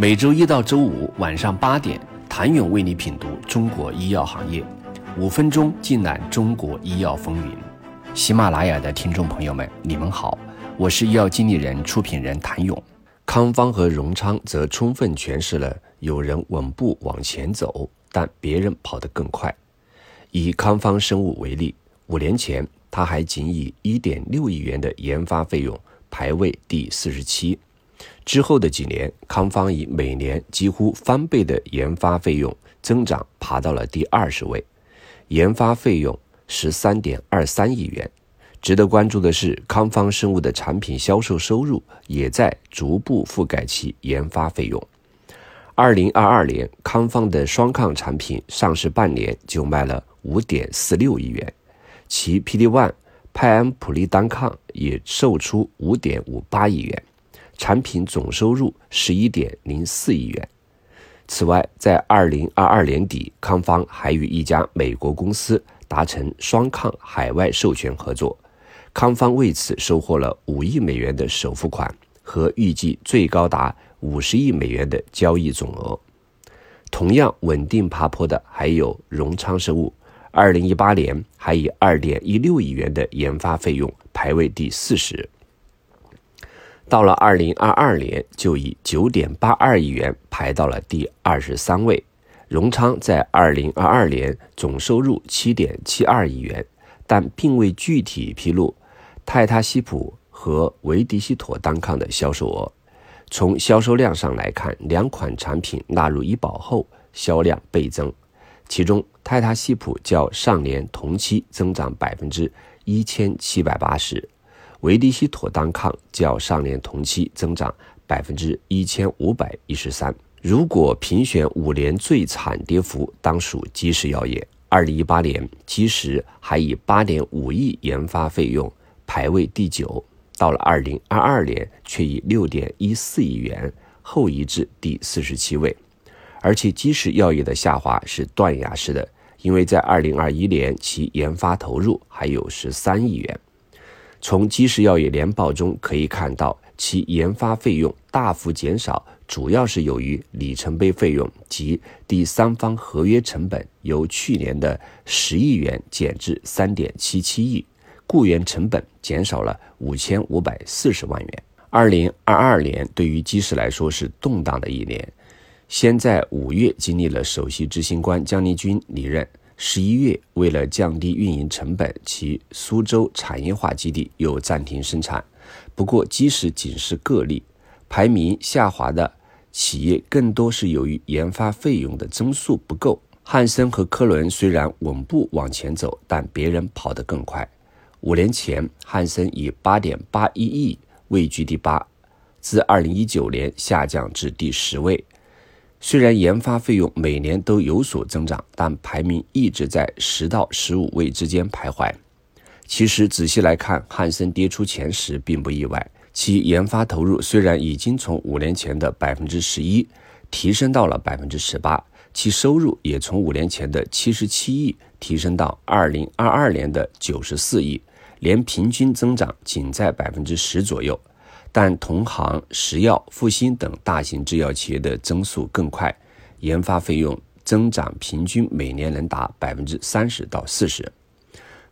每周一到周五晚上八点，谭勇为你品读中国医药行业，五分钟尽览中国医药风云。喜马拉雅的听众朋友们，你们好，我是医药经理人、出品人谭勇。康方和荣昌则充分诠释了有人稳步往前走，但别人跑得更快。以康方生物为例，五年前他还仅以一点六亿元的研发费用排位第四十七。之后的几年，康方以每年几乎翻倍的研发费用增长，爬到了第二十位，研发费用十三点二三亿元。值得关注的是，康方生物的产品销售收入也在逐步覆盖其研发费用。二零二二年，康方的双抗产品上市半年就卖了五点四六亿元，其 PD-1 派安普利单抗也售出五点五八亿元。产品总收入十一点零四亿元。此外，在二零二二年底，康方还与一家美国公司达成双抗海外授权合作，康方为此收获了五亿美元的首付款和预计最高达五十亿美元的交易总额。同样稳定爬坡的还有荣昌生物，二零一八年还以二点一六亿元的研发费用排位第四十。到了二零二二年，就以九点八二亿元排到了第二十三位。荣昌在二零二二年总收入七点七二亿元，但并未具体披露泰他西普和维迪西妥单抗的销售额。从销售量上来看，两款产品纳入医保后销量倍增，其中泰他西普较上年同期增长百分之一千七百八十。维迪西妥单抗较上年同期增长百分之一千五百一十三。如果评选五年最惨跌幅，当属基石药业。二零一八年，基石还以八点五亿研发费用排位第九，到了二零二二年，却以六点一四亿元后移至第四十七位。而且，基石药业的下滑是断崖式的，因为在二零二一年，其研发投入还有十三亿元。从基石药业年报中可以看到，其研发费用大幅减少，主要是由于里程碑费用及第三方合约成本由去年的十亿元减至三点七七亿，雇员成本减少了五千五百四十万元。二零二二年对于基石来说是动荡的一年，先在五月经历了首席执行官姜立军离任。十一月，为了降低运营成本，其苏州产业化基地又暂停生产。不过，即使仅是个例，排名下滑的企业更多是由于研发费用的增速不够。汉森和科伦虽然稳步往前走，但别人跑得更快。五年前，汉森以八点八一亿位居第八，自二零一九年下降至第十位。虽然研发费用每年都有所增长，但排名一直在十到十五位之间徘徊。其实仔细来看，汉森跌出前十并不意外。其研发投入虽然已经从五年前的百分之十一提升到了百分之十八，其收入也从五年前的七十七亿提升到二零二二年的九十四亿，年平均增长仅在百分之十左右。但同行石药、复星等大型制药企业的增速更快，研发费用增长平均每年能达百分之三十到四十。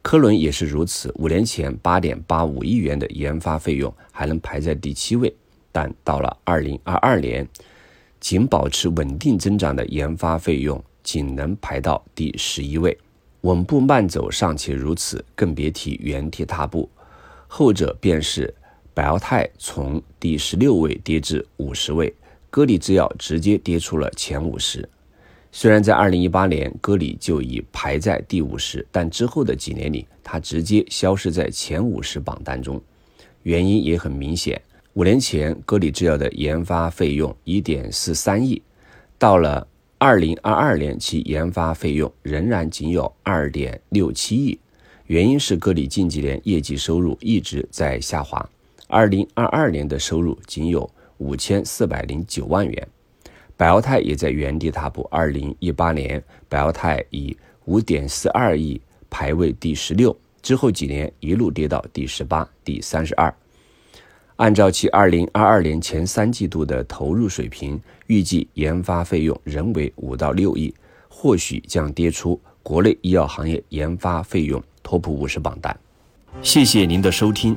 科伦也是如此，五年前八点八五亿元的研发费用还能排在第七位，但到了二零二二年，仅保持稳定增长的研发费用仅能排到第十一位。稳步慢走尚且如此，更别提原地踏步，后者便是。百奥泰从第十六位跌至五十位，歌里制药直接跌出了前五十。虽然在二零一八年歌里就已排在第五十，但之后的几年里，它直接消失在前五十榜单中。原因也很明显，五年前歌里制药的研发费用一点四三亿，到了二零二二年，其研发费用仍然仅有二点六七亿。原因是歌里近几年业绩收入一直在下滑。二零二二年的收入仅有五千四百零九万元，百奥泰也在原地踏步。二零一八年，百奥泰以五点四二亿排位第十六，之后几年一路跌到第十八、第三十二。按照其二零二二年前三季度的投入水平，预计研发费用仍为五到六亿，或许将跌出国内医药行业研发费用 TOP 五十榜单。谢谢您的收听。